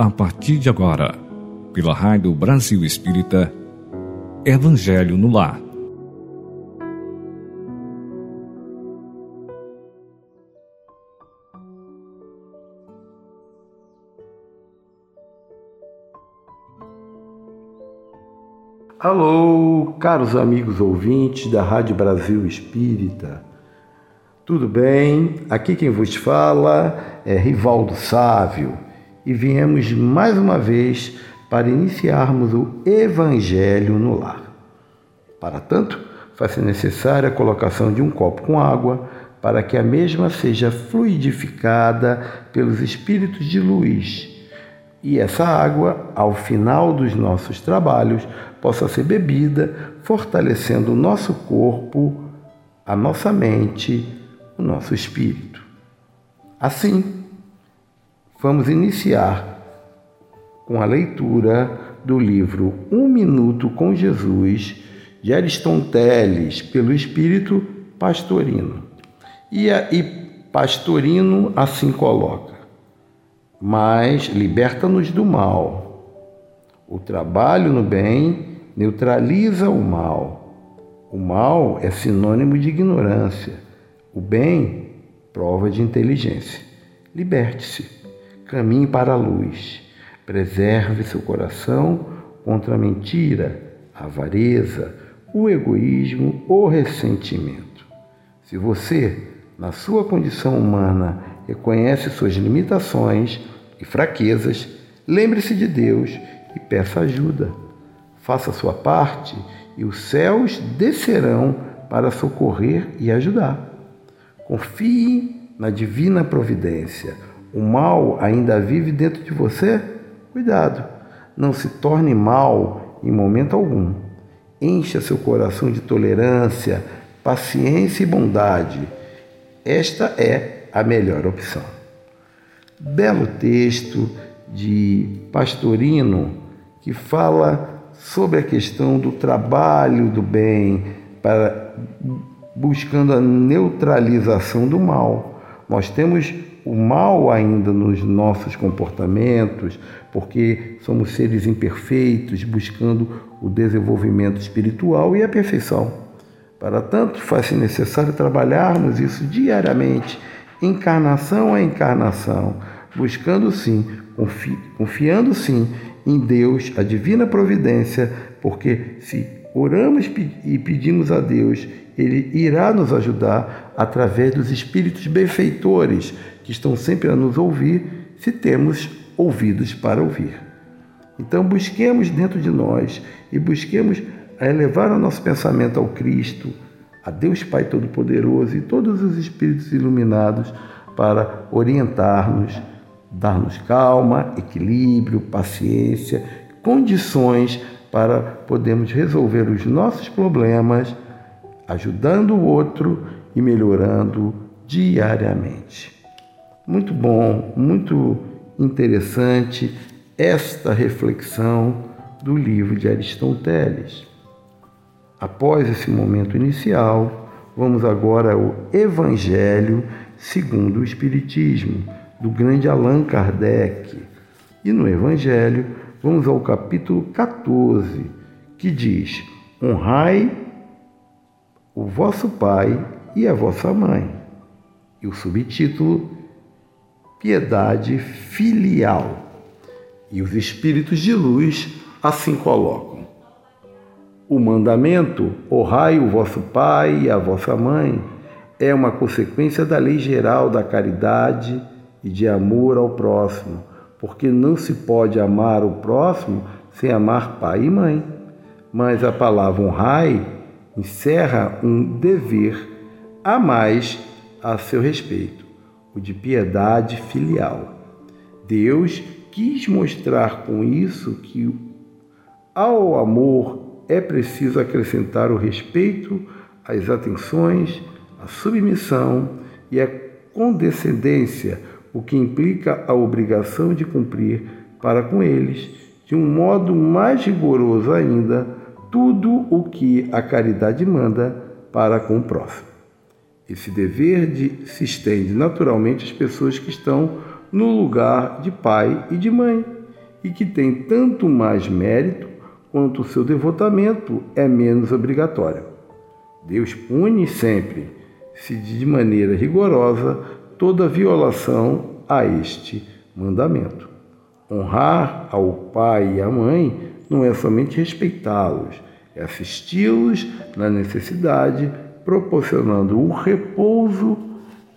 a partir de agora, pela Rádio Brasil Espírita, Evangelho no Lar. Alô, caros amigos ouvintes da Rádio Brasil Espírita. Tudo bem? Aqui quem vos fala é Rivaldo Sávio e viemos mais uma vez para iniciarmos o Evangelho no lar. Para tanto, faz-se necessária a colocação de um copo com água para que a mesma seja fluidificada pelos espíritos de luz e essa água, ao final dos nossos trabalhos, possa ser bebida, fortalecendo o nosso corpo, a nossa mente o nosso espírito. Assim, vamos iniciar com a leitura do livro Um Minuto com Jesus, de Aristonteles, pelo Espírito Pastorino. E, a, e Pastorino assim coloca: Mas liberta-nos do mal. O trabalho no bem neutraliza o mal. O mal é sinônimo de ignorância o bem, prova de inteligência. Liberte-se, caminhe para a luz, preserve seu coração contra a mentira, a avareza, o egoísmo ou ressentimento. Se você, na sua condição humana, reconhece suas limitações e fraquezas, lembre-se de Deus e peça ajuda. Faça sua parte e os céus descerão para socorrer e ajudar. Confie na divina providência. O mal ainda vive dentro de você? Cuidado, não se torne mal em momento algum. Encha seu coração de tolerância, paciência e bondade. Esta é a melhor opção. Belo texto de Pastorino que fala sobre a questão do trabalho do bem para buscando a neutralização do mal. Nós temos o mal ainda nos nossos comportamentos, porque somos seres imperfeitos, buscando o desenvolvimento espiritual e a perfeição. Para tanto, faz-se necessário trabalharmos isso diariamente, encarnação a encarnação, buscando sim, confi confiando sim em Deus, a divina providência, porque se oramos e pedimos a Deus ele irá nos ajudar através dos espíritos benfeitores que estão sempre a nos ouvir, se temos ouvidos para ouvir. Então, busquemos dentro de nós e busquemos elevar o nosso pensamento ao Cristo, a Deus Pai Todo-Poderoso e todos os espíritos iluminados para orientar-nos, dar-nos calma, equilíbrio, paciência, condições para podermos resolver os nossos problemas ajudando o outro e melhorando diariamente. Muito bom, muito interessante esta reflexão do livro de Aristóteles. Após esse momento inicial, vamos agora ao Evangelho segundo o Espiritismo, do grande Allan Kardec. E no Evangelho, vamos ao capítulo 14, que diz: Honrai o vosso pai e a vossa mãe. E o subtítulo Piedade Filial. E os espíritos de luz assim colocam. O mandamento, honrai o vosso pai e a vossa mãe, é uma consequência da lei geral da caridade e de amor ao próximo, porque não se pode amar o próximo sem amar pai e mãe. Mas a palavra honrai encerra um dever a mais a seu respeito, o de piedade filial. Deus quis mostrar com isso que ao amor é preciso acrescentar o respeito, as atenções, a submissão e a condescendência, o que implica a obrigação de cumprir para com eles, de um modo mais rigoroso ainda, tudo o que a caridade manda para com o próximo. Esse dever de, se estende naturalmente às pessoas que estão no lugar de pai e de mãe e que tem tanto mais mérito quanto o seu devotamento é menos obrigatório. Deus pune sempre, se de maneira rigorosa, toda violação a este mandamento. Honrar ao pai e à mãe não é somente respeitá-los, é assisti-los na necessidade, proporcionando o repouso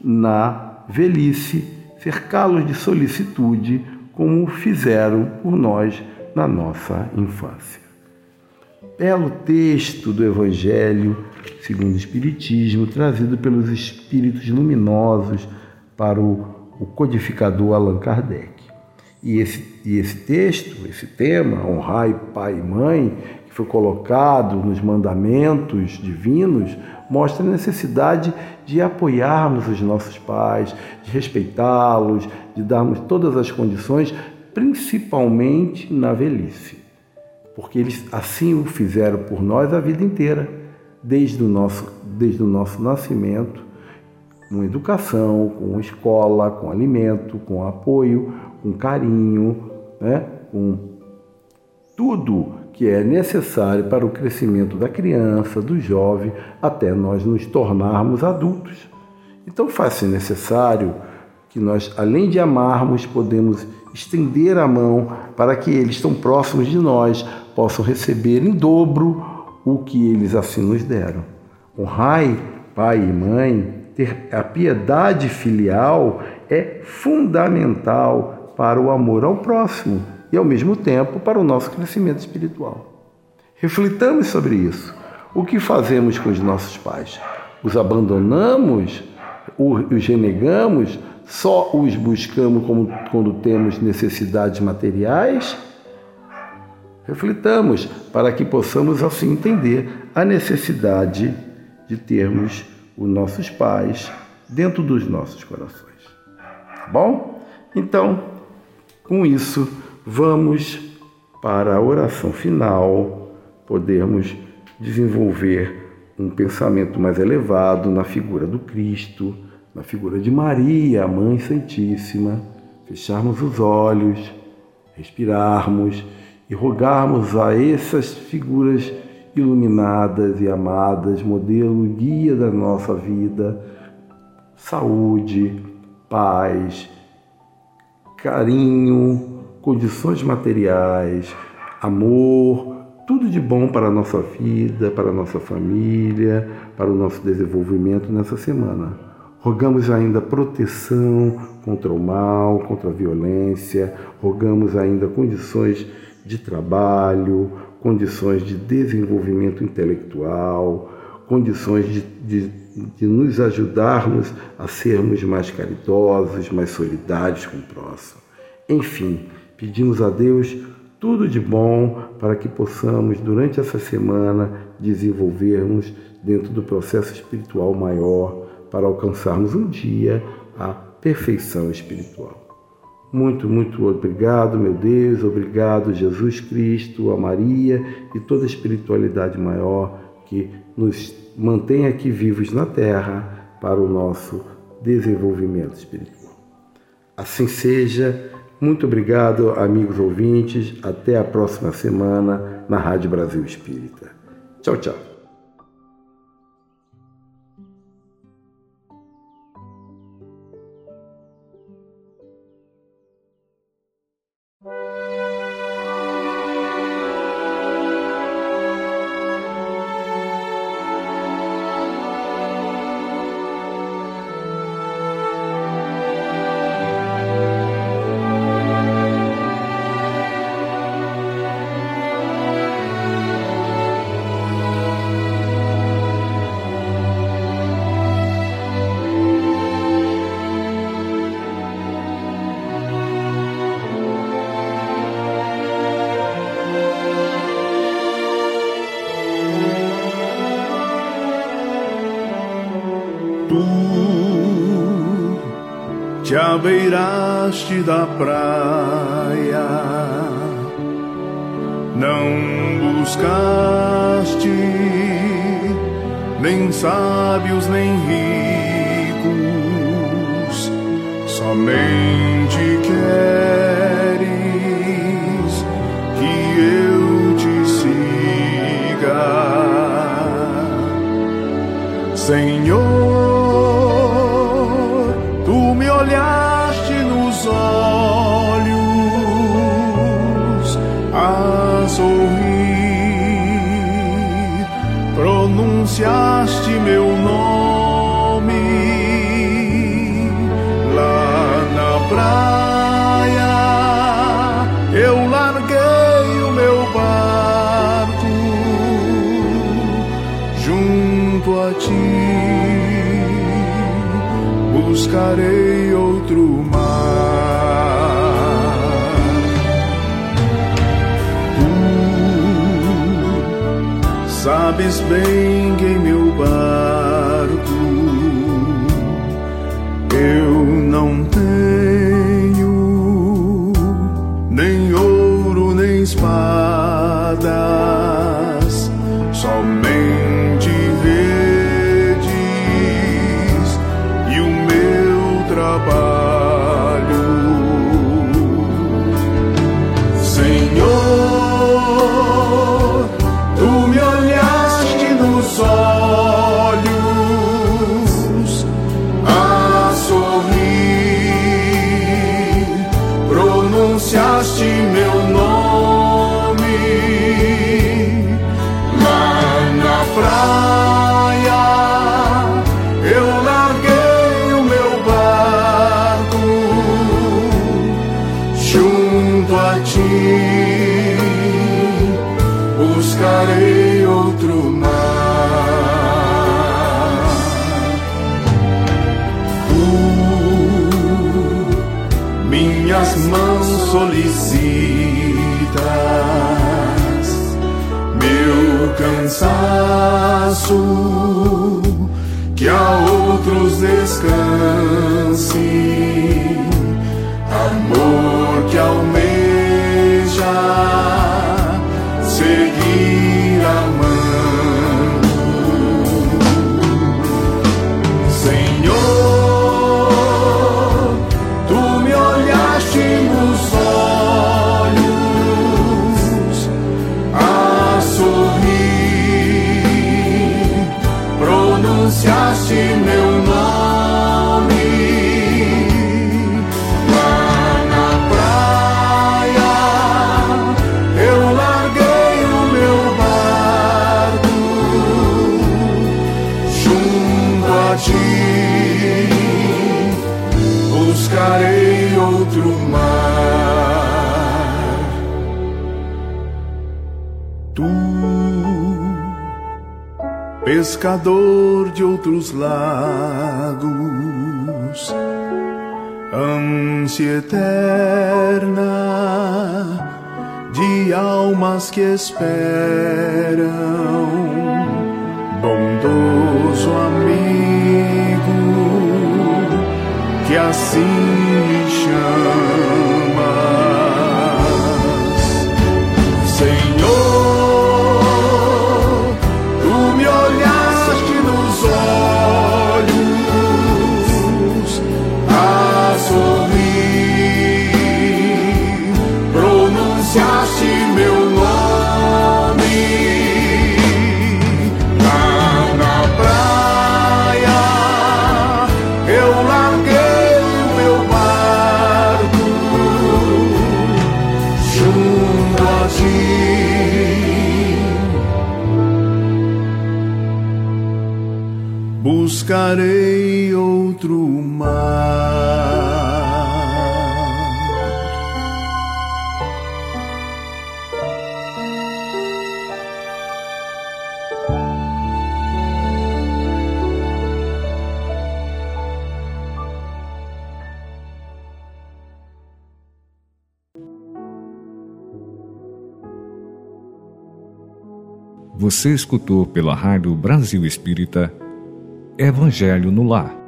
na velhice, cercá-los de solicitude, como fizeram por nós na nossa infância. Belo texto do Evangelho segundo o Espiritismo, trazido pelos espíritos luminosos para o, o codificador Allan Kardec. E esse, e esse texto, esse tema, honrai pai e mãe, que foi colocado nos mandamentos divinos, mostra a necessidade de apoiarmos os nossos pais, de respeitá-los, de darmos todas as condições, principalmente na velhice. Porque eles assim o fizeram por nós a vida inteira, desde o nosso, desde o nosso nascimento, com educação, com escola, com alimento, com apoio, com carinho, né? com tudo que é necessário para o crescimento da criança, do jovem, até nós nos tornarmos adultos. Então faz-se necessário que nós, além de amarmos, podemos estender a mão para que eles tão próximos de nós possam receber em dobro o que eles assim nos deram. Honrai pai e mãe, ter a piedade filial é fundamental para o amor ao próximo e, ao mesmo tempo, para o nosso crescimento espiritual. Reflitamos sobre isso. O que fazemos com os nossos pais? Os abandonamos? Os renegamos? Só os buscamos quando temos necessidades materiais? Reflitamos para que possamos assim entender a necessidade de termos os nossos pais dentro dos nossos corações. Tá bom? Então, com isso, vamos para a oração final, podermos desenvolver um pensamento mais elevado na figura do Cristo, na figura de Maria, a Mãe Santíssima, fecharmos os olhos, respirarmos e rogarmos a essas figuras iluminadas e amadas, modelo guia da nossa vida, saúde, paz, carinho, condições materiais, amor, tudo de bom para a nossa vida, para a nossa família, para o nosso desenvolvimento nessa semana. Rogamos ainda proteção contra o mal, contra a violência, rogamos ainda condições de trabalho, condições de desenvolvimento intelectual, condições de, de, de nos ajudarmos a sermos mais caridosos, mais solidários com o próximo. Enfim, pedimos a Deus tudo de bom para que possamos, durante essa semana, desenvolvermos dentro do processo espiritual maior para alcançarmos um dia a perfeição espiritual. Muito, muito obrigado, meu Deus, obrigado, Jesus Cristo, a Maria e toda a espiritualidade maior que nos mantém aqui vivos na terra para o nosso desenvolvimento espiritual. Assim seja. Muito obrigado, amigos ouvintes. Até a próxima semana na Rádio Brasil Espírita. Tchau, tchau. tu te abeiraste da praia, não buscaste nem sábios nem ricos, somente queres que eu te siga, Senhor. Pronunciaste meu nome lá na praia. Eu larguei o meu barco junto a ti buscarei sabes bem que em meu barco eu não tenho nem ouro nem espadas, pronunciaste meu nome lá na praia. Minhas mãos solicitas, meu cansaço, que a outros descanse, amor que almeja ti, buscarei outro mar. Tu, pescador de outros lagos, ânsia eterna de almas que esperam, bondoso amigo que assim me chamas, buscarei outro mar. Você escutou pela Rádio Brasil Espírita Evangelho no Lar.